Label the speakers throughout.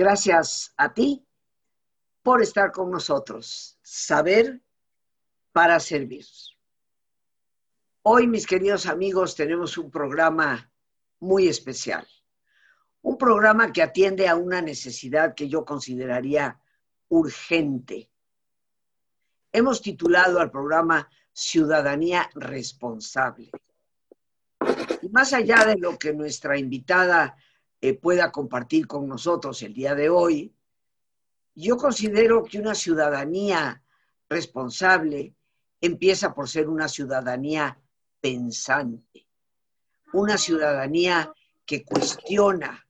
Speaker 1: Gracias a ti por estar con nosotros. Saber para servir. Hoy, mis queridos amigos, tenemos un programa muy especial. Un programa que atiende a una necesidad que yo consideraría urgente. Hemos titulado al programa Ciudadanía Responsable. Y más allá de lo que nuestra invitada eh, pueda compartir con nosotros el día de hoy, yo considero que una ciudadanía responsable empieza por ser una ciudadanía pensante, una ciudadanía que cuestiona,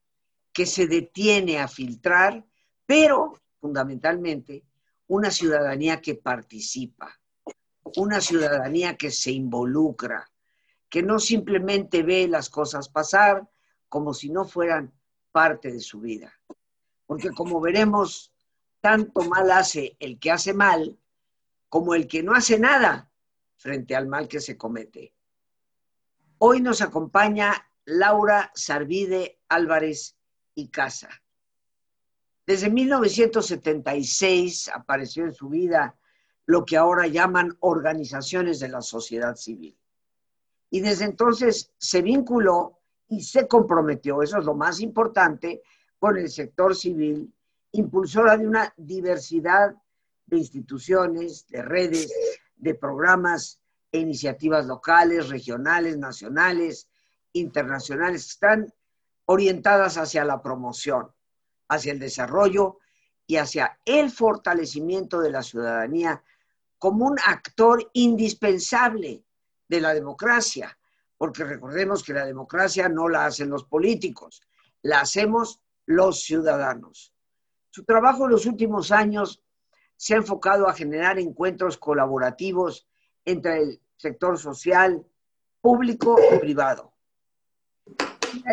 Speaker 1: que se detiene a filtrar, pero fundamentalmente una ciudadanía que participa, una ciudadanía que se involucra, que no simplemente ve las cosas pasar como si no fueran parte de su vida. Porque como veremos, tanto mal hace el que hace mal como el que no hace nada frente al mal que se comete. Hoy nos acompaña Laura Sarvide Álvarez y Casa. Desde 1976 apareció en su vida lo que ahora llaman organizaciones de la sociedad civil y desde entonces se vinculó y se comprometió, eso es lo más importante, con el sector civil, impulsora de una diversidad de instituciones, de redes, de programas e iniciativas locales, regionales, nacionales, internacionales, que están orientadas hacia la promoción, hacia el desarrollo y hacia el fortalecimiento de la ciudadanía como un actor indispensable de la democracia, porque recordemos que la democracia no la hacen los políticos, la hacemos los ciudadanos. Su trabajo en los últimos años se ha enfocado a generar encuentros colaborativos entre el sector social, público y privado.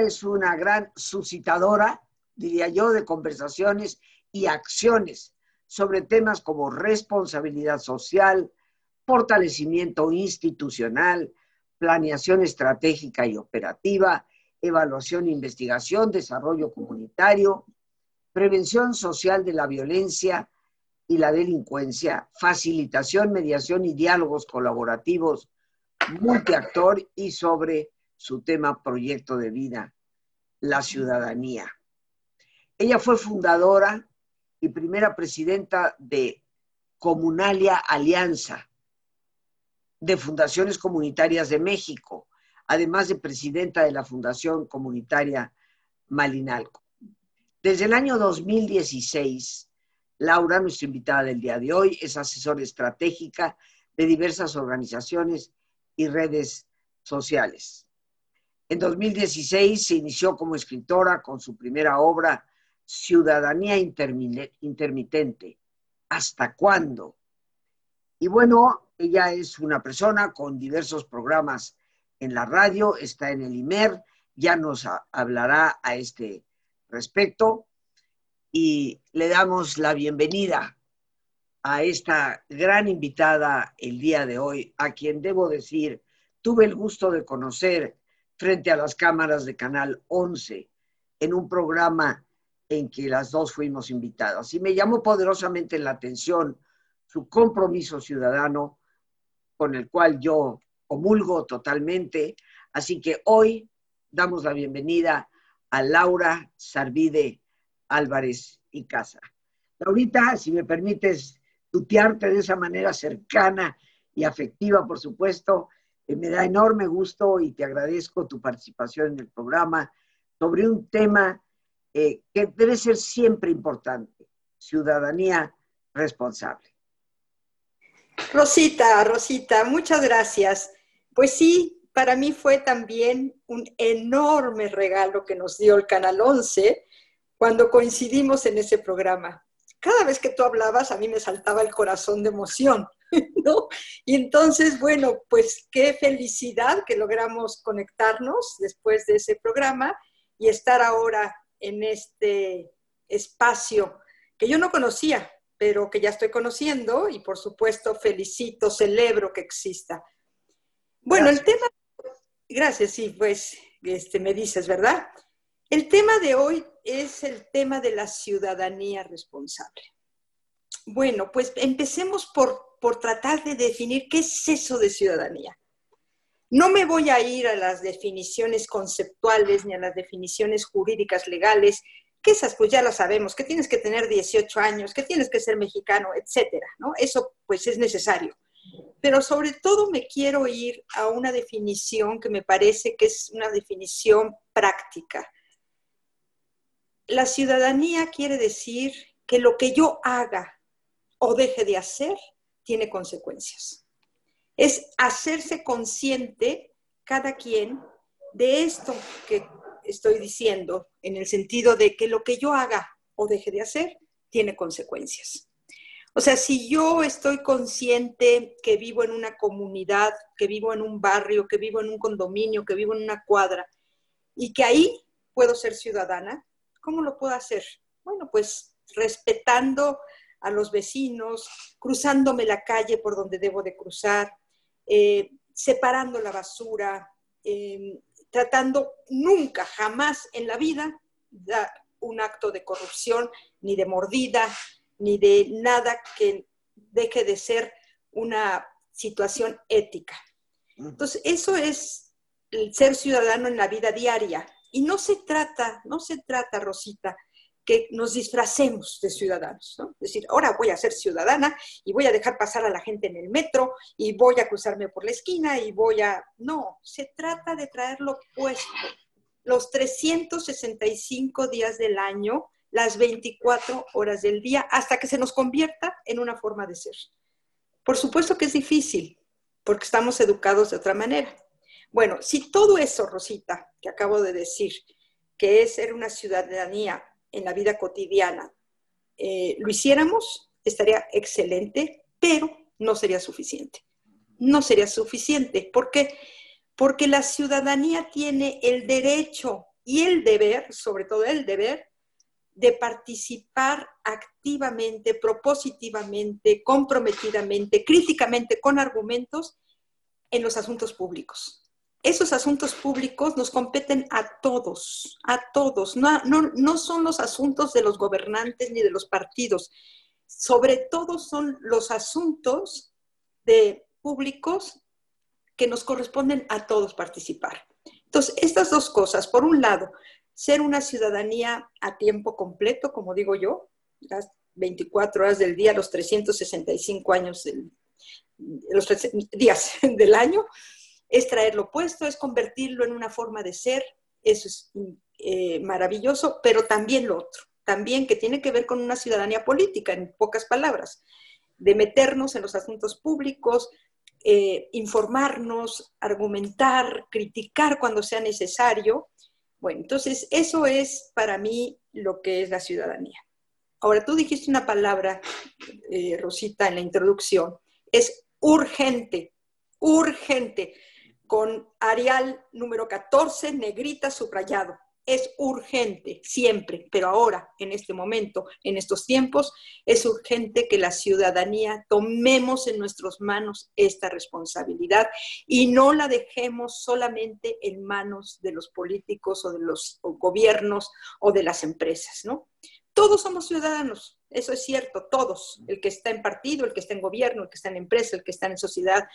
Speaker 1: Es una gran suscitadora, diría yo, de conversaciones y acciones sobre temas como responsabilidad social, fortalecimiento institucional, planeación estratégica y operativa, evaluación e investigación, desarrollo comunitario, prevención social de la violencia y la delincuencia, facilitación, mediación y diálogos colaborativos multiactor y sobre su tema proyecto de vida, la ciudadanía. Ella fue fundadora y primera presidenta de Comunalia Alianza, de Fundaciones Comunitarias de México, además de presidenta de la Fundación Comunitaria Malinalco. Desde el año 2016, Laura, nuestra invitada del día de hoy, es asesora estratégica de diversas organizaciones y redes sociales. En 2016 se inició como escritora con su primera obra, Ciudadanía Intermitente. ¿Hasta cuándo? Y bueno, ella es una persona con diversos programas en la radio, está en el IMER, ya nos hablará a este respecto y le damos la bienvenida a esta gran invitada el día de hoy, a quien debo decir, tuve el gusto de conocer frente a las cámaras de Canal 11 en un programa en que las dos fuimos invitadas. Y me llamó poderosamente la atención su compromiso ciudadano con el cual yo comulgo totalmente. Así que hoy damos la bienvenida a Laura Sarvide Álvarez y Casa. Laurita, si me permites tutearte de esa manera cercana y afectiva, por supuesto, eh, me da enorme gusto y te agradezco tu participación en el programa sobre un tema eh, que debe ser siempre importante, ciudadanía responsable.
Speaker 2: Rosita, Rosita, muchas gracias. Pues sí, para mí fue también un enorme regalo que nos dio el Canal 11 cuando coincidimos en ese programa. Cada vez que tú hablabas, a mí me saltaba el corazón de emoción, ¿no? Y entonces, bueno, pues qué felicidad que logramos conectarnos después de ese programa y estar ahora en este espacio que yo no conocía, pero que ya estoy conociendo y por supuesto felicito, celebro que exista. Bueno, el tema, gracias, sí, pues este, me dices, ¿verdad? El tema de hoy es el tema de la ciudadanía responsable. Bueno, pues empecemos por, por tratar de definir qué es eso de ciudadanía. No me voy a ir a las definiciones conceptuales ni a las definiciones jurídicas legales, que esas pues ya las sabemos, que tienes que tener 18 años, que tienes que ser mexicano, etcétera, ¿no? Eso pues es necesario. Pero sobre todo me quiero ir a una definición que me parece que es una definición práctica. La ciudadanía quiere decir que lo que yo haga o deje de hacer tiene consecuencias es hacerse consciente cada quien de esto que estoy diciendo, en el sentido de que lo que yo haga o deje de hacer tiene consecuencias. O sea, si yo estoy consciente que vivo en una comunidad, que vivo en un barrio, que vivo en un condominio, que vivo en una cuadra, y que ahí puedo ser ciudadana, ¿cómo lo puedo hacer? Bueno, pues respetando a los vecinos, cruzándome la calle por donde debo de cruzar, eh, separando la basura, eh, tratando nunca, jamás en la vida un acto de corrupción, ni de mordida, ni de nada que deje de ser una situación ética. Entonces, eso es el ser ciudadano en la vida diaria. Y no se trata, no se trata, Rosita, que nos disfracemos de ciudadanos, ¿no? Es decir, ahora voy a ser ciudadana y voy a dejar pasar a la gente en el metro y voy a cruzarme por la esquina y voy a... No, se trata de traerlo puesto los 365 días del año, las 24 horas del día, hasta que se nos convierta en una forma de ser. Por supuesto que es difícil, porque estamos educados de otra manera. Bueno, si todo eso, Rosita, que acabo de decir, que es ser una ciudadanía en la vida cotidiana eh, lo hiciéramos, estaría excelente, pero no sería suficiente. No sería suficiente. ¿Por qué? Porque la ciudadanía tiene el derecho y el deber, sobre todo el deber, de participar activamente, propositivamente, comprometidamente, críticamente, con argumentos en los asuntos públicos esos asuntos públicos nos competen a todos, a todos. No, no, son los asuntos de los gobernantes ni de los partidos. Sobre todo son los asuntos de públicos que nos corresponden a todos participar. Entonces, estas dos cosas, por un lado, ser una ciudadanía a tiempo completo, como digo yo, las 24 horas del día, los 365 años, los días del año, es traerlo puesto, es convertirlo en una forma de ser, eso es eh, maravilloso, pero también lo otro, también que tiene que ver con una ciudadanía política, en pocas palabras, de meternos en los asuntos públicos, eh, informarnos, argumentar, criticar cuando sea necesario. Bueno, entonces eso es para mí lo que es la ciudadanía. Ahora, tú dijiste una palabra, eh, Rosita, en la introducción, es urgente, urgente con Arial número 14, negrita subrayado. Es urgente, siempre, pero ahora, en este momento, en estos tiempos, es urgente que la ciudadanía tomemos en nuestras manos esta responsabilidad y no la dejemos solamente en manos de los políticos o de los gobiernos o de las empresas, ¿no? Todos somos ciudadanos, eso es cierto, todos, el que está en partido, el que está en gobierno, el que está en empresa, el que está en sociedad,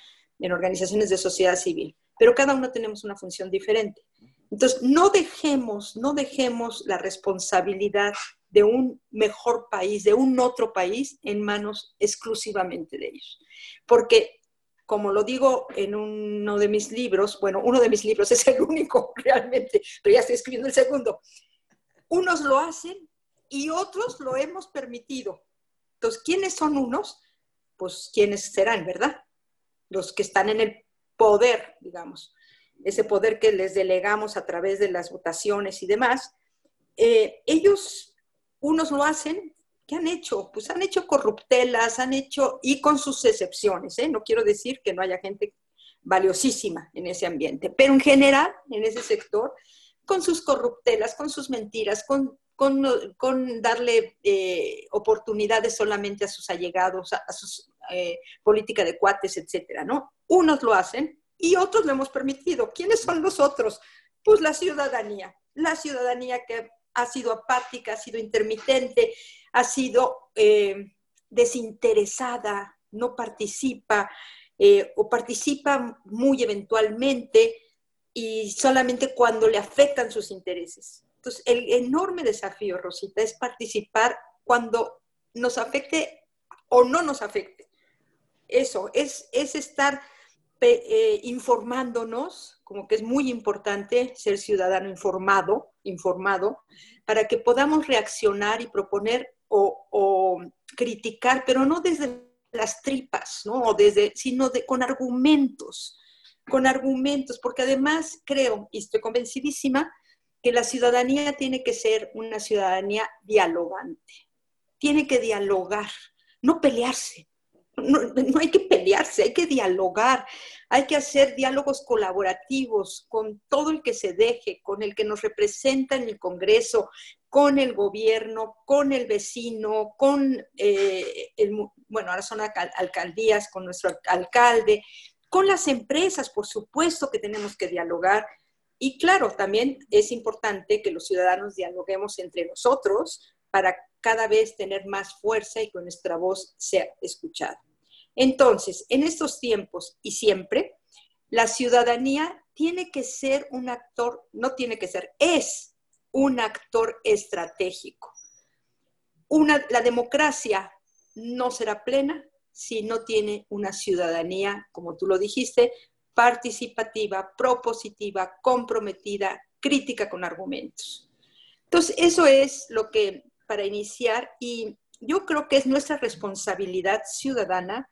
Speaker 2: en organizaciones de sociedad civil pero cada uno tenemos una función diferente. Entonces, no dejemos, no dejemos la responsabilidad de un mejor país, de un otro país, en manos exclusivamente de ellos. Porque, como lo digo en uno de mis libros, bueno, uno de mis libros es el único realmente, pero ya estoy escribiendo el segundo, unos lo hacen y otros lo hemos permitido. Entonces, ¿quiénes son unos? Pues, ¿quiénes serán, verdad? Los que están en el poder, digamos, ese poder que les delegamos a través de las votaciones y demás, eh, ellos, unos lo hacen, ¿qué han hecho? Pues han hecho corruptelas, han hecho, y con sus excepciones, ¿eh? no quiero decir que no haya gente valiosísima en ese ambiente, pero en general, en ese sector, con sus corruptelas, con sus mentiras, con, darle eh, oportunidades solamente a sus allegados, a, sus eh, política de cuates, etcétera, ¿no? Unos lo hacen y otros lo hemos permitido. ¿Quiénes son los otros? Pues la ciudadanía, la ciudadanía que ha sido apática, ha sido intermitente, ha sido eh, desinteresada, no participa eh, o participa muy eventualmente y solamente cuando le afectan sus intereses. Entonces, el enorme desafío, Rosita, es participar cuando nos afecte o no nos afecte. Eso, es, es estar eh, informándonos, como que es muy importante ser ciudadano informado, informado, para que podamos reaccionar y proponer o, criticar, pero no desde las tripas, ¿no? desde, sino de, con argumentos, con argumentos, porque además creo, y estoy convencidísima, que la ciudadanía tiene que ser una ciudadanía dialogante, tiene que dialogar, no pelearse, no, hay que pelearse, hay que dialogar, hay que hacer diálogos colaborativos con todo el que se deje, con el que nos representa en el Congreso, con el gobierno, con el vecino, con, eh, el, bueno, ahora son alcaldías, con nuestro alcalde, con las empresas, por supuesto que tenemos que dialogar. Y claro, también es importante que los ciudadanos dialoguemos entre nosotros para cada vez tener más fuerza y que nuestra voz sea escuchada. Entonces, en estos tiempos y siempre, la ciudadanía tiene que ser un actor, no tiene que ser, es un actor estratégico. Una, la democracia no será plena si no tiene una ciudadanía, como tú lo dijiste, participativa, propositiva, comprometida, crítica con argumentos. Entonces, eso es lo que para iniciar y yo creo que es nuestra responsabilidad ciudadana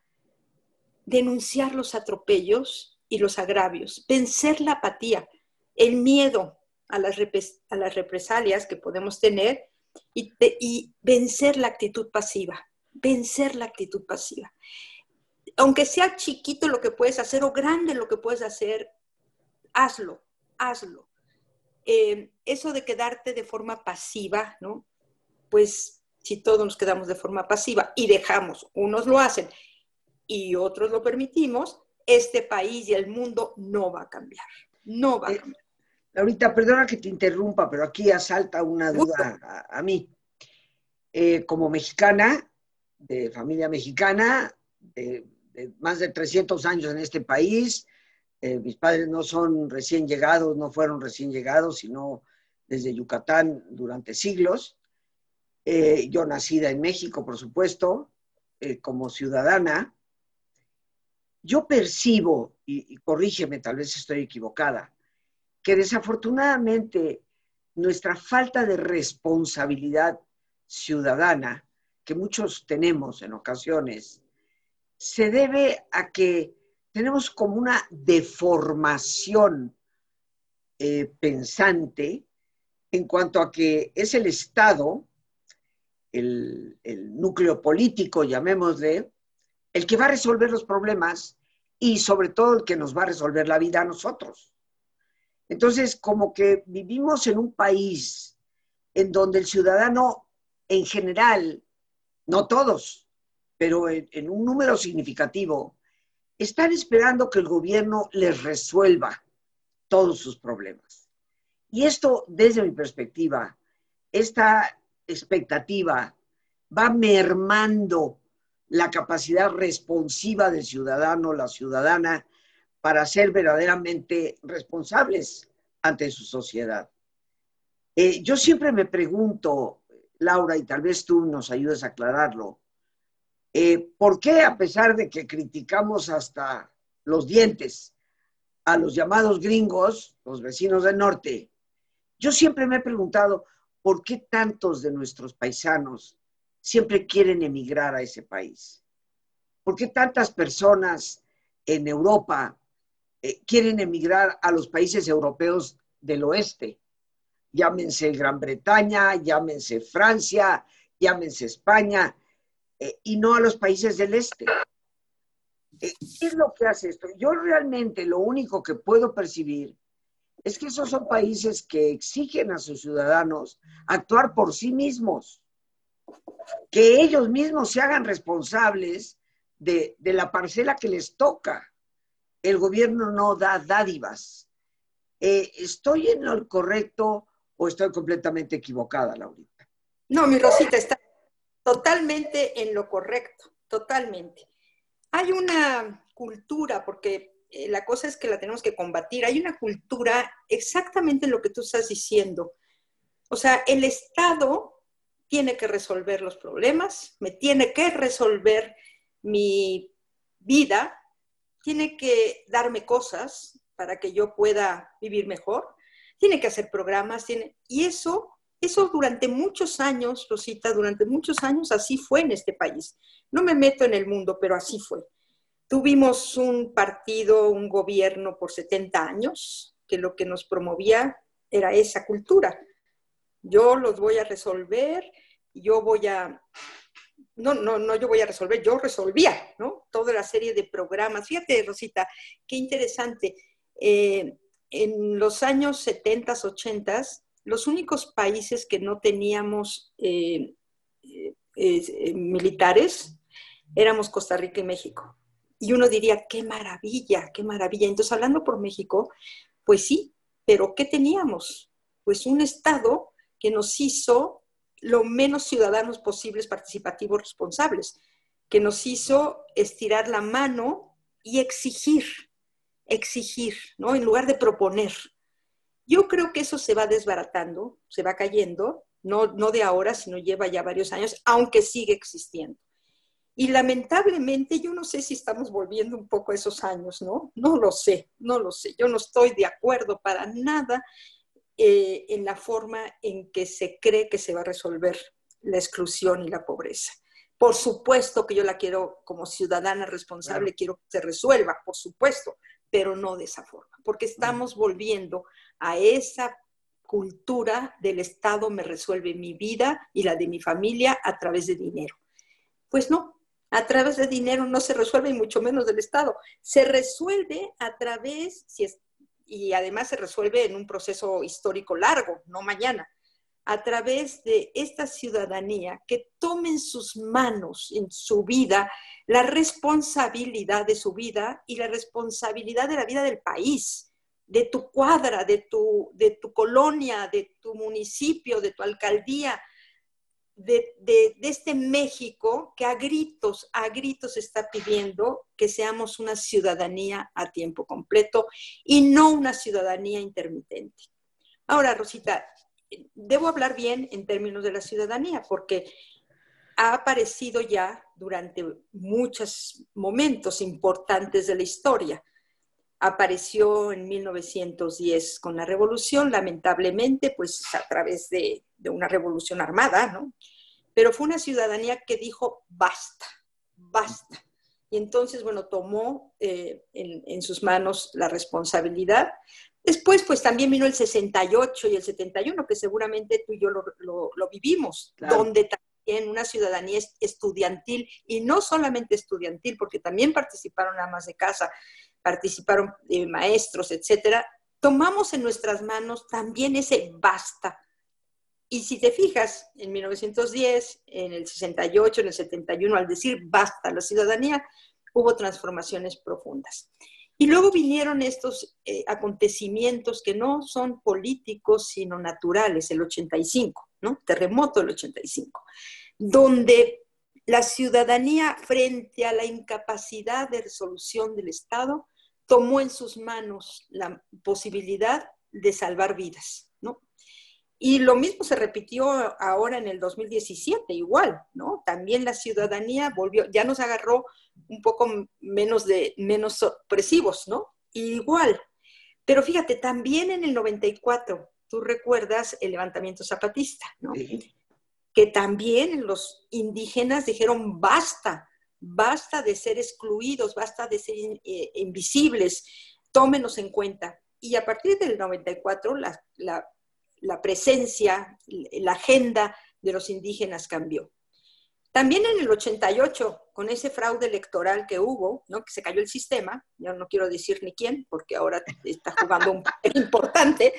Speaker 2: denunciar los atropellos y los agravios, vencer la apatía, el miedo a las, a las represalias que podemos tener y, vencer la actitud pasiva, vencer la actitud pasiva. Aunque sea chiquito lo que puedes hacer o grande lo que puedes hacer, hazlo, hazlo. Eh, eso de quedarte de forma pasiva, ¿no? Pues si todos nos quedamos de forma pasiva y dejamos, unos lo hacen y otros lo permitimos, este país y el mundo no va a cambiar. No va a eh, cambiar.
Speaker 1: ahorita, perdona que te interrumpa, pero aquí asalta una duda a, mí. Eh, como mexicana, de familia mexicana, de, más de 300 años en este país, eh, mis padres no son recién llegados, no fueron recién llegados, sino desde Yucatán durante siglos. Yo nacida en México, por supuesto, como ciudadana, yo percibo, y, corrígeme, tal vez estoy equivocada, que desafortunadamente nuestra falta de responsabilidad ciudadana, que muchos tenemos en ocasiones, se debe a que tenemos como una deformación eh, pensante en cuanto a que es el Estado, el, núcleo político, llamémosle, el que va a resolver los problemas y sobre todo el que nos va a resolver la vida a nosotros. Entonces, como que vivimos en un país en donde el ciudadano en general, no todos, pero en, un número significativo, están esperando que el gobierno les resuelva todos sus problemas. Y esto, desde mi perspectiva, esta expectativa va mermando la capacidad responsiva del ciudadano, la ciudadana, para ser verdaderamente responsables ante su sociedad. Eh, yo siempre me pregunto, Laura, y tal vez tú nos ayudes a aclararlo, eh, ¿por qué a pesar de que criticamos hasta los dientes a los llamados gringos, los vecinos del norte, yo siempre me he preguntado, ¿por qué tantos de nuestros paisanos siempre quieren emigrar a ese país? ¿Por qué tantas personas en Europa eh, quieren emigrar a los países europeos del oeste? Llámense Gran Bretaña, llámense Francia, llámense España, eh, y no a los países del este. Eh, ¿Qué es lo que hace esto? Yo realmente lo único que puedo percibir es que esos son países que exigen a sus ciudadanos actuar por sí mismos que ellos mismos se hagan responsables de, la parcela que les toca. El gobierno no da dádivas. Eh, ¿Estoy en lo correcto o estoy completamente equivocada, Laurita?
Speaker 2: No, mi Rosita, está totalmente en lo correcto, totalmente. Hay una cultura, porque eh, la cosa es que la tenemos que combatir, hay una cultura exactamente en lo que tú estás diciendo. O sea, el Estado tiene que resolver los problemas, me tiene que resolver mi vida, tiene que darme cosas para que yo pueda vivir mejor, tiene que hacer programas, tiene, y eso, eso durante muchos años, Rosita, durante muchos años así fue en este país. No me meto en el mundo, pero así fue. Tuvimos un partido, un gobierno por 70 años, que lo que nos promovía era esa cultura yo los voy a resolver, yo voy a, no, no, no, yo voy a resolver, yo resolvía, ¿no? Toda la serie de programas. Fíjate, Rosita, qué interesante. Eh, en los años 70, 80, los únicos países que no teníamos eh, eh, militares éramos Costa Rica y México. Y uno diría, qué maravilla, qué maravilla. Entonces, hablando por México, pues sí, pero ¿qué teníamos? Pues un Estado que nos hizo lo menos ciudadanos posibles, participativos, responsables, que nos hizo estirar la mano y exigir, exigir, ¿no? En lugar de proponer. Yo creo que eso se va desbaratando, se va cayendo, no, no de ahora, sino lleva ya varios años, aunque sigue existiendo. Y lamentablemente yo no sé si estamos volviendo un poco a esos años, ¿no? No lo sé, no lo sé. Yo no estoy de acuerdo para nada eh, en la forma en que se cree que se va a resolver la exclusión y la pobreza. Por supuesto que yo la quiero como ciudadana responsable, quiero que se resuelva, por supuesto, pero no de esa forma, porque estamos volviendo a esa cultura del Estado me resuelve mi vida y la de mi familia a través de dinero. Pues no, a través de dinero no se resuelve y mucho menos del Estado. Se resuelve a través, si y además se resuelve en un proceso histórico largo, no mañana, a través de esta ciudadanía que tome en sus manos, en su vida, la responsabilidad de su vida y la responsabilidad de la vida del país, de tu cuadra, de tu, de tu colonia, de tu municipio, de tu alcaldía, de, este México que a gritos, a gritos está pidiendo que seamos una ciudadanía a tiempo completo y no una ciudadanía intermitente. Ahora, Rosita, debo hablar bien en términos de la ciudadanía porque ha aparecido ya durante muchos momentos importantes de la historia. Apareció en 1910 con la revolución, lamentablemente, pues a través de, de una revolución armada, ¿no? Pero fue una ciudadanía que dijo, basta, basta. Y entonces, bueno, tomó eh, en, sus manos la responsabilidad. Después, pues también vino el 68 y el 71, que seguramente tú y yo lo, vivimos, donde también una ciudadanía estudiantil, y no solamente estudiantil, porque también participaron amas de casa, participaron eh, maestros, etcétera, tomamos en nuestras manos también ese basta y si te fijas, en 1910, en el 68, en el 71, al decir basta la ciudadanía, hubo transformaciones profundas. Y luego vinieron estos eh, acontecimientos que no son políticos, sino naturales, el 85, ¿no? Terremoto del 85, donde la ciudadanía frente a la incapacidad de resolución del Estado tomó en sus manos la posibilidad de salvar vidas. Y lo mismo se repitió ahora en el 2017, igual, ¿no? También la ciudadanía volvió, ya nos agarró un poco menos de menos opresivos, ¿no? Igual. Pero fíjate, también en el 94, tú recuerdas el levantamiento zapatista, ¿no? Que también los indígenas dijeron basta, basta de ser excluidos, basta de ser eh, invisibles, tómenos en cuenta. Y a partir del 94, la, la la presencia, la agenda de los indígenas cambió. También en el 88, con ese fraude electoral que hubo, ¿no? que se cayó el sistema, yo no quiero decir ni quién, porque ahora está jugando un papel importante,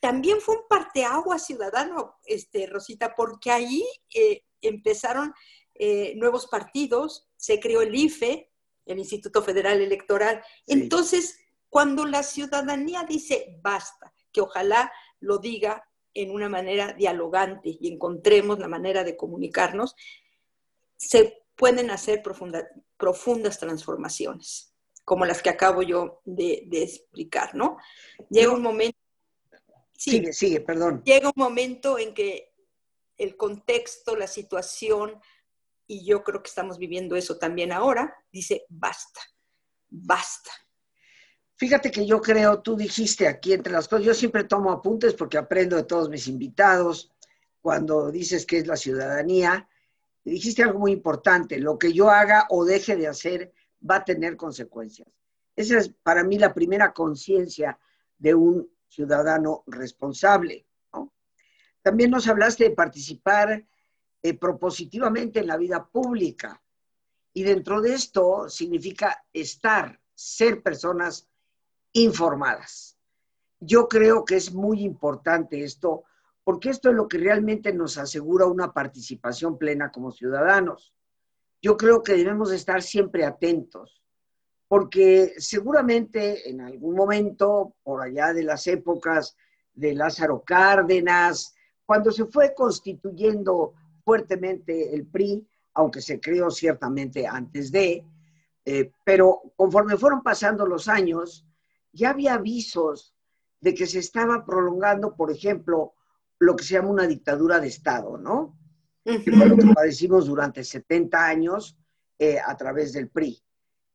Speaker 2: también fue un parteagua ciudadano, este, Rosita, porque ahí eh, empezaron eh, nuevos partidos, se creó el IFE, el Instituto Federal Electoral. Entonces, Cuando la ciudadanía dice basta, que ojalá lo diga en una manera dialogante y encontremos la manera de comunicarnos, se pueden hacer profundas transformaciones, como las que acabo yo de, explicar, ¿no? Llega un momento...
Speaker 1: sigue, sigue, perdón.
Speaker 2: Llega un momento en que el contexto, la situación, y yo creo que estamos viviendo eso también ahora, dice, basta, basta.
Speaker 1: Fíjate que yo creo, tú dijiste aquí entre las cosas, yo siempre tomo apuntes porque aprendo de todos mis invitados, cuando dices que es la ciudadanía, dijiste algo muy importante, lo que yo haga o deje de hacer va a tener consecuencias. Esa es para mí la primera conciencia de un ciudadano responsable. También nos hablaste de participar eh, propositivamente en la vida pública. Y dentro de esto significa estar, ser personas informadas. Yo creo que es muy importante esto, porque esto es lo que realmente nos asegura una participación plena como ciudadanos. Yo creo que debemos estar siempre atentos, porque seguramente en algún momento, por allá de las épocas de Lázaro Cárdenas, cuando se fue constituyendo fuertemente el PRI, aunque se creó ciertamente antes de, eh, pero conforme fueron pasando los años, ya había avisos de que se estaba prolongando, por ejemplo, lo que se llama una dictadura de Estado, ¿no? Que fue lo que padecimos durante 70 años eh, a través del PRI.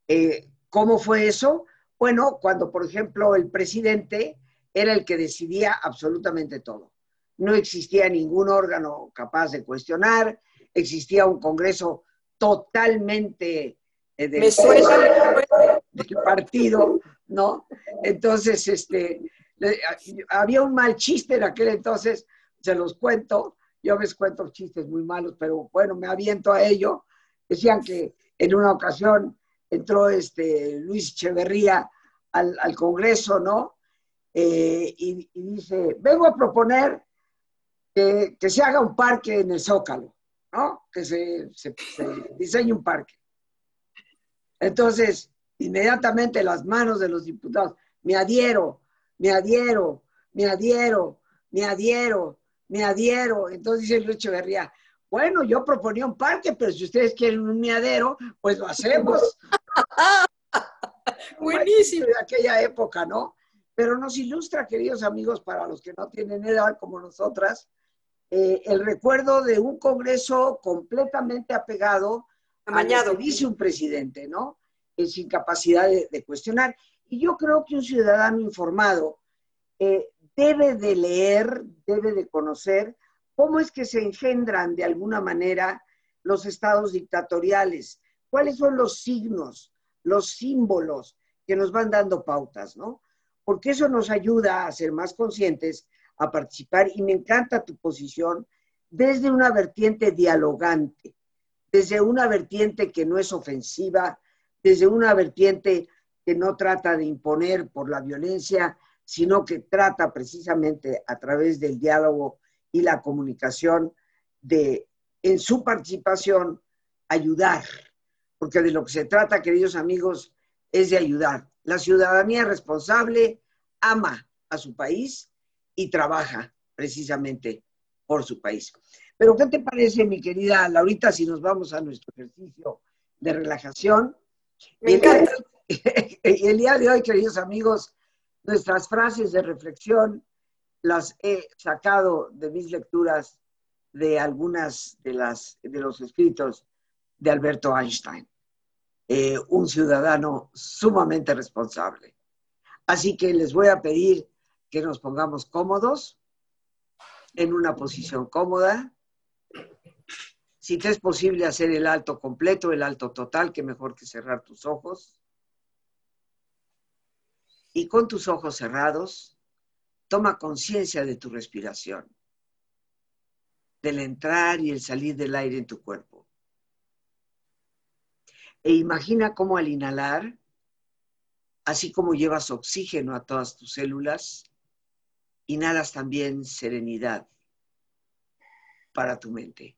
Speaker 1: Eh, ¿Cómo fue eso? Bueno, cuando, por ejemplo, el presidente era el que decidía absolutamente todo. No existía ningún órgano capaz de cuestionar, existía un Congreso totalmente eh, del, del partido, ¿no? Entonces, este, había un mal chiste en aquel entonces, se los cuento, yo veces cuento chistes muy malos, pero bueno, me aviento a ello. Decían que en una ocasión entró este Luis Echeverría al, Congreso, ¿no? Eh, y, dice, vengo a proponer que, se haga un parque en el Zócalo, ¿no? Que se, se diseñe un parque. Entonces, inmediatamente las manos de los diputados, me adhiero, me adhiero, me adhiero, me adhiero, me adhiero. Entonces dice Luis Echeverría, bueno, yo proponía un parque, pero si ustedes quieren un miadero, pues lo hacemos. Buenísimo. De aquella época, ¿no? Pero nos ilustra, queridos amigos, para los que no tienen edad como nosotras, eh, el recuerdo de un Congreso completamente apegado
Speaker 2: Amañado.
Speaker 1: a lo que dice un presidente, ¿no? Sin capacidad de, cuestionar. Y yo creo que un ciudadano informado eh, debe de leer, debe de conocer cómo es que se engendran de alguna manera los estados dictatoriales, cuáles son los signos, los símbolos que nos van dando pautas, ¿no? Porque eso nos ayuda a ser más conscientes, a participar, y me encanta tu posición desde una vertiente dialogante, desde una vertiente que no es ofensiva, desde una vertiente que no trata de imponer por la violencia, sino que trata precisamente a través del diálogo y la comunicación de, en su participación, ayudar. Porque de lo que se trata, queridos amigos, es de ayudar. La ciudadanía responsable ama a su país y trabaja precisamente por su país. Pero, ¿qué te parece, mi querida Laurita, si nos vamos a nuestro ejercicio de relajación?
Speaker 2: Me encanta.
Speaker 1: Y el día de hoy, queridos amigos, nuestras frases de reflexión las he sacado de mis lecturas de algunas de, las, de los escritos de Alberto Einstein, eh, un ciudadano sumamente responsable. Así que les voy a pedir que nos pongamos cómodos, en una posición cómoda, si te es posible hacer el alto completo, el alto total, que mejor que cerrar tus ojos. Y con tus ojos cerrados, toma conciencia de tu respiración, del entrar y el salir del aire en tu cuerpo. E imagina cómo al inhalar, así como llevas oxígeno a todas tus células, inhalas también serenidad para tu mente.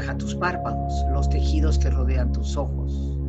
Speaker 1: Relaja tus párpados, los tejidos que rodean tus ojos.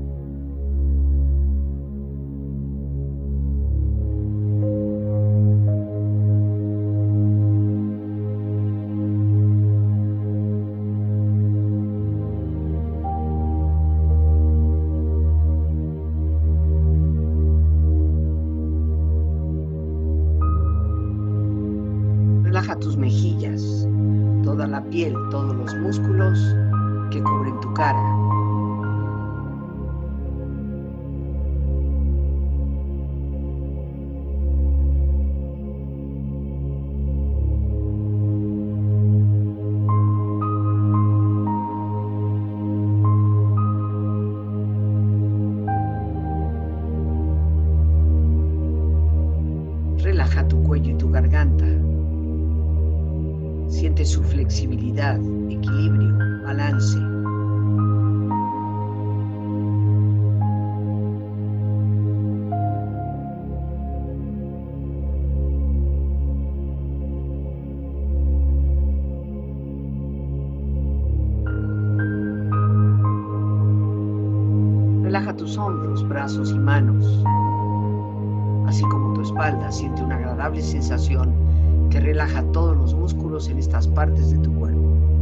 Speaker 1: Todos los músculos en estas partes de tu cuerpo.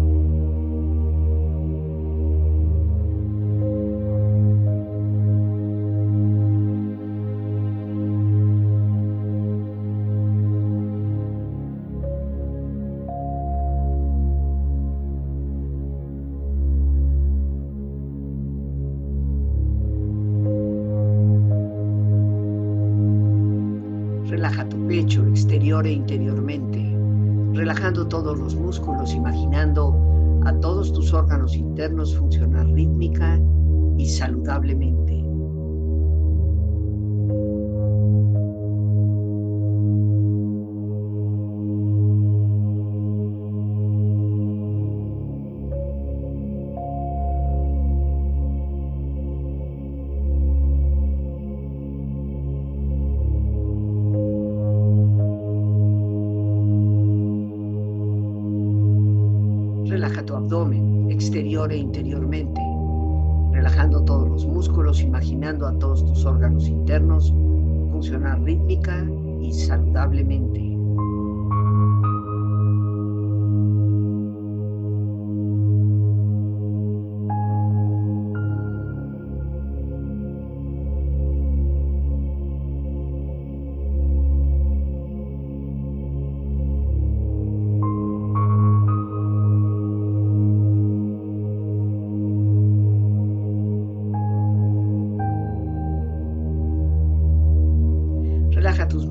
Speaker 1: A todos tus órganos internos funcionar rítmica y saludablemente.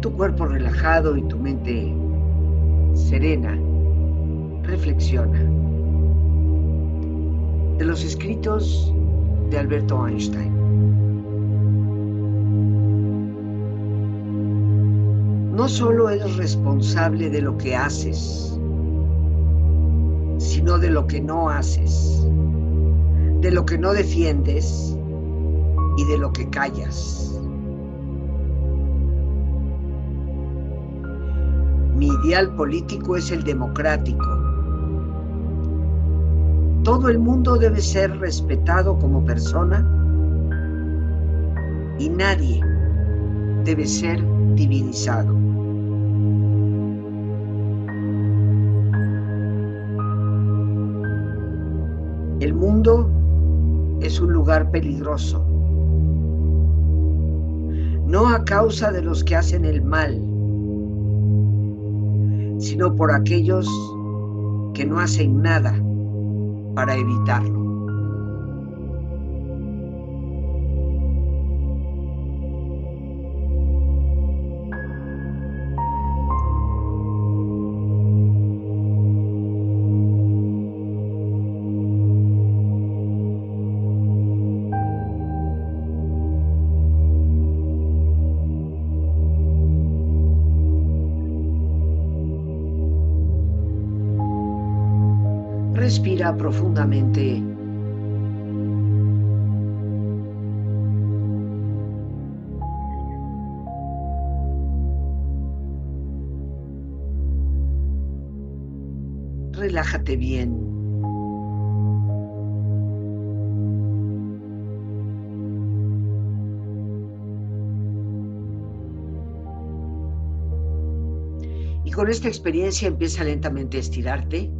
Speaker 1: Tu cuerpo relajado y tu mente serena, reflexiona. De los escritos de Alberto Einstein. No solo eres responsable de lo que haces, sino de lo que no haces, de lo que no defiendes y de lo que callas. Ideal político es el democrático. Todo el mundo debe ser respetado como persona y nadie debe ser divinizado. El mundo es un lugar peligroso, no a causa de los que hacen el mal, sino por aquellos que no hacen nada para evitarlo. Respira profundamente. Relájate bien. Y con esta experiencia empieza lentamente a estirarte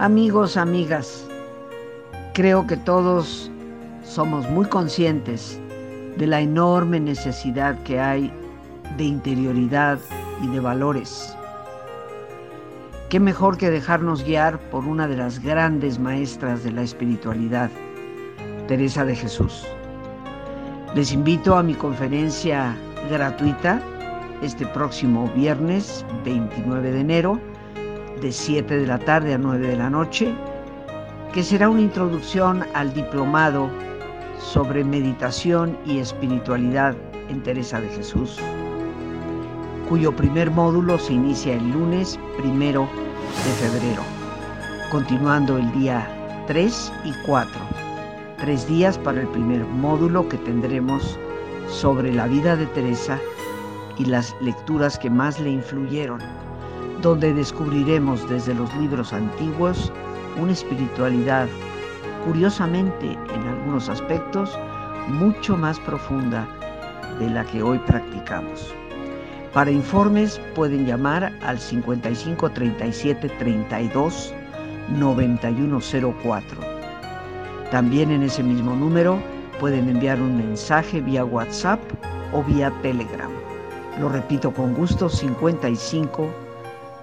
Speaker 1: Amigos, amigas, creo que todos somos muy conscientes de la enorme necesidad que hay de interioridad y de valores. ¿Qué mejor que dejarnos guiar por una de las grandes maestras de la espiritualidad, Teresa de Jesús? Les invito a mi conferencia gratuita este próximo viernes 29 de enero de 7 de la tarde a 9 de la noche, que será una introducción al diplomado sobre meditación y espiritualidad en Teresa de Jesús, cuyo primer módulo se inicia el lunes primero de febrero, continuando el día 3 y 4, tres días para el primer módulo que tendremos sobre la vida de Teresa y las lecturas que más le influyeron donde descubriremos desde los libros antiguos una espiritualidad, curiosamente en algunos aspectos, mucho más profunda de la que hoy practicamos. Para informes pueden llamar al 55 37 32 9104. También en ese mismo número pueden enviar un mensaje vía WhatsApp o vía Telegram. Lo repito con gusto, 55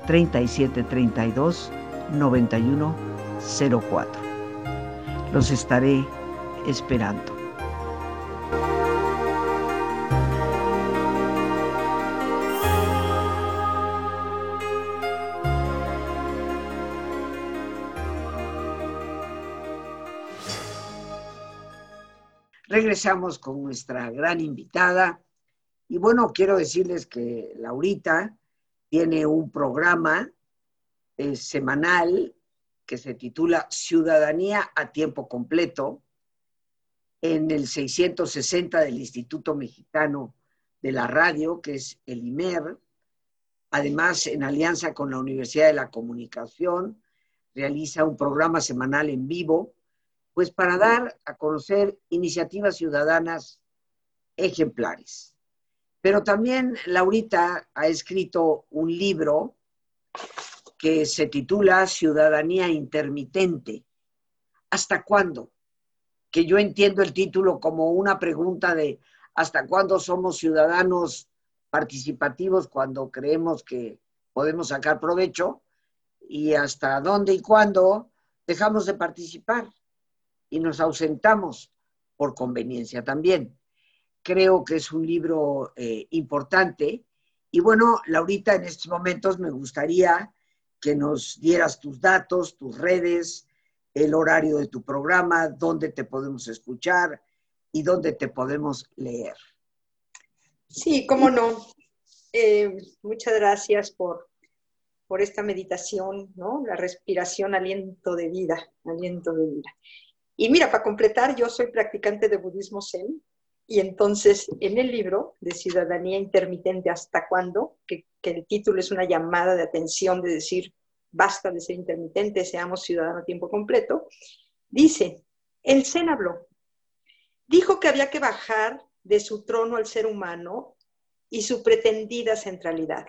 Speaker 1: 3732 9104. Los estaré esperando. Regresamos con nuestra gran invitada. Y bueno, quiero decirles que Laurita tiene un programa eh, semanal que se titula Ciudadanía a tiempo completo en el 660 del Instituto Mexicano de la Radio, que es el IMER. Además, en alianza con la Universidad de la Comunicación, realiza un programa semanal en vivo, pues para dar a conocer iniciativas ciudadanas ejemplares. Pero también Laurita ha escrito un libro que se titula Ciudadanía Intermitente. ¿Hasta cuándo? Que yo entiendo el título como una pregunta de ¿hasta cuándo somos ciudadanos participativos cuando creemos que podemos sacar provecho? ¿Y hasta dónde y cuándo dejamos de participar y nos ausentamos por conveniencia también? Creo que es un libro eh, importante. Y bueno, Laurita, en estos momentos me gustaría que nos dieras tus datos, tus redes, el horario de tu programa, dónde te podemos escuchar y dónde te podemos leer.
Speaker 2: Sí, cómo no. Eh, muchas gracias por, por esta meditación, ¿no? La respiración, aliento de vida, aliento de vida. Y mira, para completar, yo soy practicante de budismo zen y entonces en el libro de Ciudadanía Intermitente hasta cuándo, que, el título es una llamada de atención de decir, basta de ser intermitente, seamos ciudadano a tiempo completo, dice, el Zen habló, dijo que había que bajar de su trono al ser humano y su pretendida centralidad,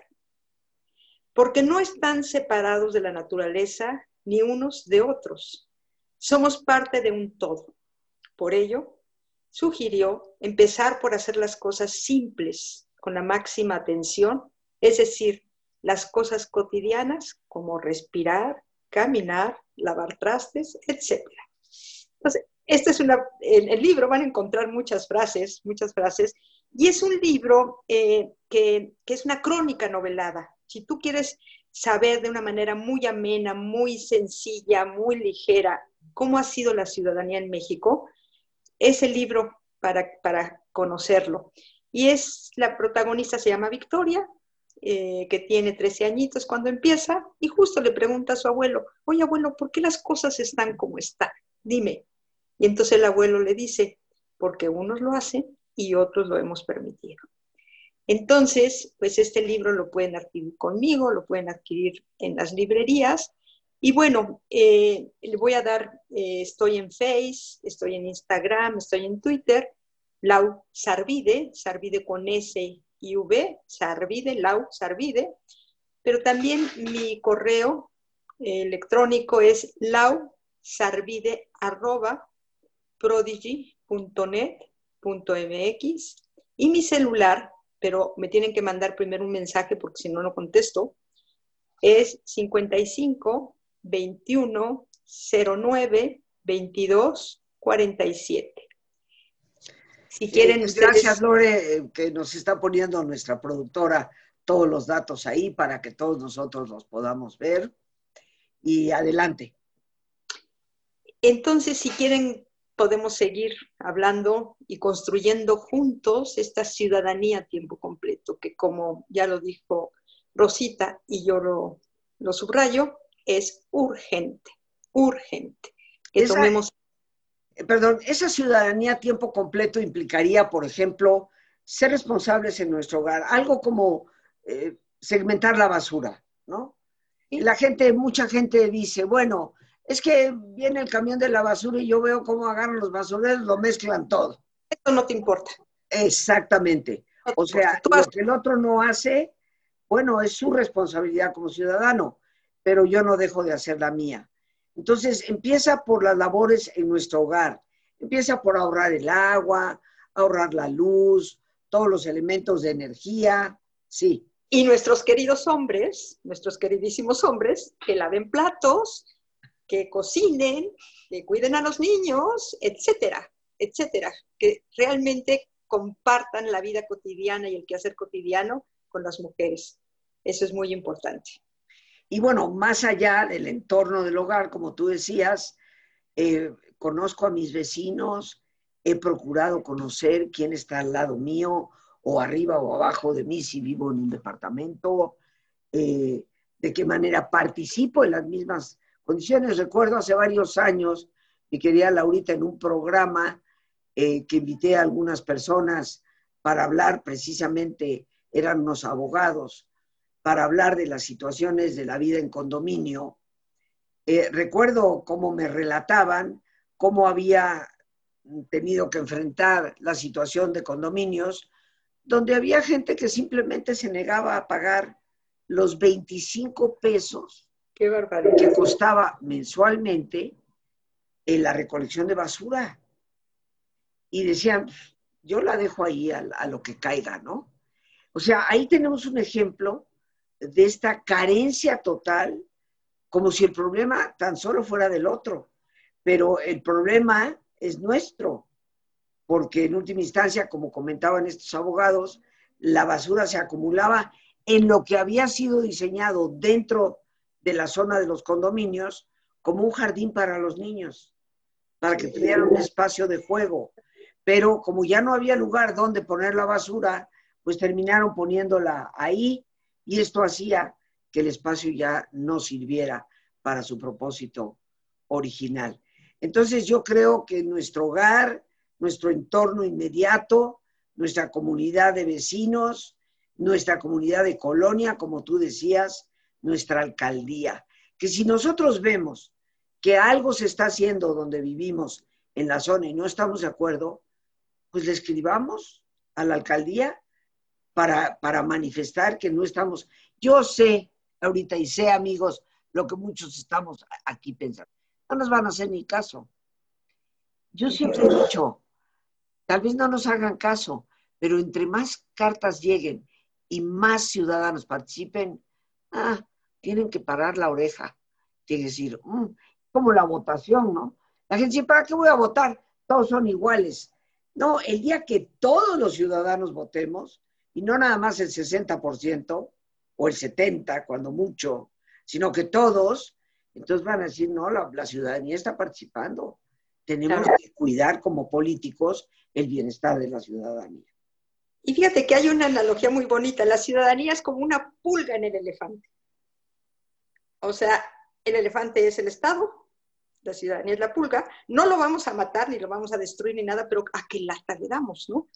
Speaker 2: porque no están separados de la naturaleza ni unos de otros, somos parte de un todo. Por ello, sugirió empezar por hacer las cosas simples, con la máxima atención, es decir, las cosas cotidianas como respirar, caminar, lavar trastes, etc. Entonces, este es una, en el libro van a encontrar muchas frases, muchas frases, y es un libro eh, que, que es una crónica novelada. Si tú quieres saber de una manera muy amena, muy sencilla, muy ligera, cómo ha sido la ciudadanía en México, ese libro para, para conocerlo. Y es, la protagonista se llama Victoria, eh, que tiene 13 añitos cuando empieza, y justo le pregunta a su abuelo, oye abuelo, ¿por qué las cosas están como están? Dime. Y entonces el abuelo le dice, porque unos lo hacen y otros lo hemos permitido. Entonces, pues este libro lo pueden adquirir conmigo, lo pueden adquirir en las librerías y bueno, eh, le voy a dar, eh, estoy en Face, estoy en Instagram, estoy en Twitter, Lau Sarvide, Sarvide con S y V, Sarvide, Lau Sarvide, pero también mi correo eh, electrónico es lausarvide arroba y mi celular, pero me tienen que mandar primero un mensaje porque si no, no contesto, es 55 21 09 22 47.
Speaker 1: Si quieren Gracias, Lore, eh, que nos está poniendo nuestra productora todos los datos ahí para que todos nosotros los podamos ver. Y adelante.
Speaker 2: Entonces, si quieren, podemos seguir hablando y construyendo juntos esta ciudadanía a tiempo completo, que como ya lo dijo Rosita y yo lo, lo subrayo, es urgente, urgente. Que tomemos...
Speaker 1: Eh, perdón, esa ciudadanía a tiempo completo implicaría, por ejemplo, ser responsables en nuestro hogar, algo como eh, segmentar la basura, ¿no? Y la gente, mucha gente dice, bueno, es que viene el camión de la basura y yo veo cómo agarran los basureros, lo mezclan todo.
Speaker 2: Esto no te importa.
Speaker 1: Exactamente. O sea, lo que el otro no hace, bueno, es su responsabilidad como ciudadano pero yo no dejo de hacer la mía. Entonces, empieza por las labores en nuestro hogar. Empieza por ahorrar el agua, ahorrar la luz, todos los elementos de energía, sí.
Speaker 2: Y nuestros queridos hombres, nuestros queridísimos hombres, que laven platos, que cocinen, que cuiden a los niños, etcétera. etcétera, que realmente compartan la vida cotidiana y el quehacer cotidiano con las mujeres. Eso es muy importante.
Speaker 1: Y bueno, más allá del entorno del hogar, como tú decías, eh, conozco a mis vecinos, he procurado conocer quién está al lado mío o arriba o abajo de mí si vivo en un departamento, eh, de qué manera participo en las mismas condiciones. Recuerdo hace varios años, mi querida Laurita, en un programa eh, que invité a algunas personas para hablar precisamente, eran unos abogados, para hablar de las situaciones de la vida en condominio. Eh, recuerdo cómo me relataban cómo había tenido que enfrentar la situación de condominios, donde había gente que simplemente se negaba a pagar los 25 pesos
Speaker 2: Qué
Speaker 1: que costaba mensualmente en la recolección de basura y decían, yo la dejo ahí a, lo que caiga, ¿no? O sea, ahí tenemos un ejemplo de esta carencia total, como si el problema tan solo fuera del otro, pero el problema es nuestro, porque en última instancia, como comentaban estos abogados, la basura se acumulaba en lo que había sido diseñado dentro de la zona de los condominios como un jardín para los niños, para que tuvieran un espacio de juego. Pero como ya no había lugar donde poner la basura, pues terminaron poniéndola ahí y esto hacía que el espacio ya no sirviera para su propósito original. Entonces yo creo que nuestro hogar, nuestro entorno inmediato, nuestra comunidad de vecinos, nuestra comunidad de colonia, como tú decías, nuestra alcaldía, que si nosotros vemos que algo se está haciendo donde vivimos en la zona y no estamos de acuerdo, pues le escribamos a la alcaldía para, para manifestar que no estamos. Yo sé ahorita y sé, amigos, lo que muchos estamos aquí pensando. No nos van a hacer ni caso. Yo siempre he dicho, tal vez no nos hagan caso, pero entre más cartas lleguen y más ciudadanos participen, ah, tienen que parar la oreja. Tienen que decir, mm, como la votación, ¿no? La gente dice, ¿para qué voy a votar? Todos son iguales. No, el día que todos los ciudadanos votemos, y no nada más el 60% o el 70% cuando mucho, sino que todos, entonces van a decir, no, la, ciudadanía está participando. Tenemos que cuidar como políticos el bienestar de la ciudadanía.
Speaker 2: Y fíjate que hay una analogía muy bonita. La ciudadanía es como una pulga en el elefante. O sea, el elefante es el Estado, la ciudadanía es la pulga, no lo vamos a matar ni lo vamos a destruir ni nada, pero a qué lata le damos, ¿no?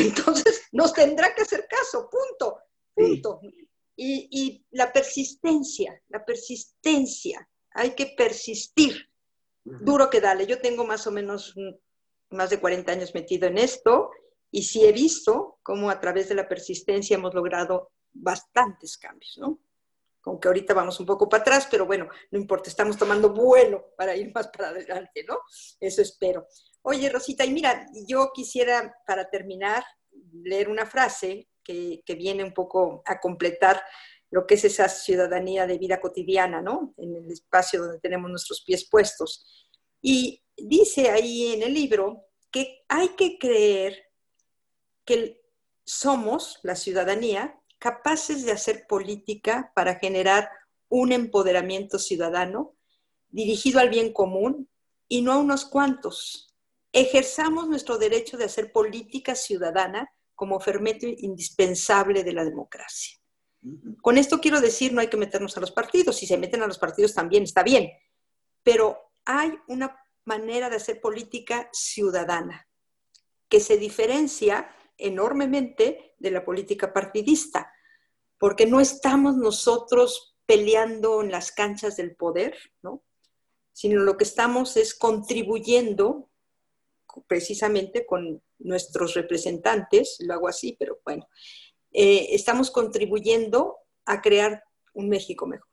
Speaker 2: Entonces nos tendrá que hacer caso, punto, punto. Y, la persistencia, la persistencia, hay que persistir, duro que dale. Yo tengo más o menos más de 40 años metido en esto y sí he visto cómo a través de la persistencia hemos logrado bastantes cambios, ¿no? aunque ahorita vamos un poco para atrás, pero bueno, no importa, estamos tomando vuelo para ir más para adelante, ¿no? Eso espero. Oye, Rosita, y mira, yo quisiera para terminar leer una frase que, viene un poco a completar lo que es esa ciudadanía de vida cotidiana, ¿no? En el espacio donde tenemos nuestros pies puestos. Y dice ahí en el libro que hay que creer que somos, la ciudadanía, capaces de hacer política para generar un empoderamiento ciudadano dirigido al bien común y no a unos cuantos. Ejerzamos nuestro derecho de hacer política ciudadana como fermento indispensable de la democracia. Con esto quiero decir, no hay que meternos a los partidos, si se meten a los partidos también está bien, pero hay una manera de hacer política ciudadana que se diferencia enormemente de la política partidista, porque no estamos nosotros peleando en las canchas del poder, ¿no? sino lo que estamos es contribuyendo precisamente con nuestros representantes, lo hago así, pero bueno, eh, estamos contribuyendo a crear un México mejor.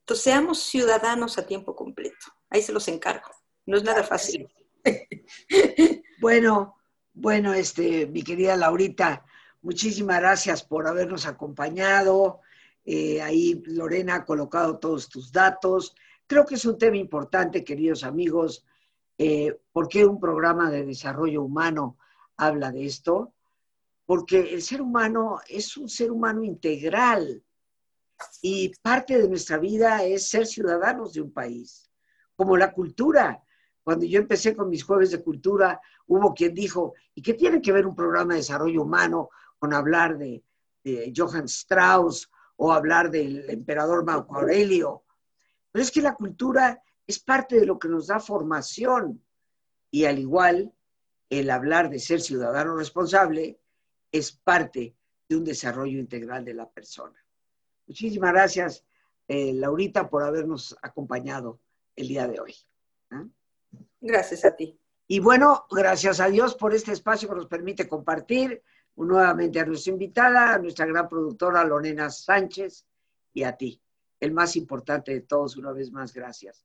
Speaker 2: Entonces, seamos ciudadanos a tiempo completo. Ahí se los encargo. No es nada fácil.
Speaker 1: Bueno, bueno, este, mi querida Laurita, muchísimas gracias por habernos acompañado. Eh, ahí Lorena ha colocado todos tus datos. Creo que es un tema importante, queridos amigos. Eh, ¿Por qué un programa de desarrollo humano habla de esto? Porque el ser humano es un ser humano integral y parte de nuestra vida es ser ciudadanos de un país, como la cultura. Cuando yo empecé con mis jueves de cultura, hubo quien dijo, ¿y qué tiene que ver un programa de desarrollo humano con hablar de, de Johann Strauss o hablar del emperador Marco Aurelio? Pero es que la cultura es parte de lo que nos da formación y al igual el hablar de ser ciudadano responsable es parte de un desarrollo integral de la persona. Muchísimas gracias, eh, Laurita, por habernos acompañado el día de hoy.
Speaker 2: ¿eh? Gracias a ti.
Speaker 1: Y bueno, gracias a Dios por este espacio que nos permite compartir nuevamente a nuestra invitada, a nuestra gran productora Lorena Sánchez y a ti, el más importante de todos, una vez más, gracias.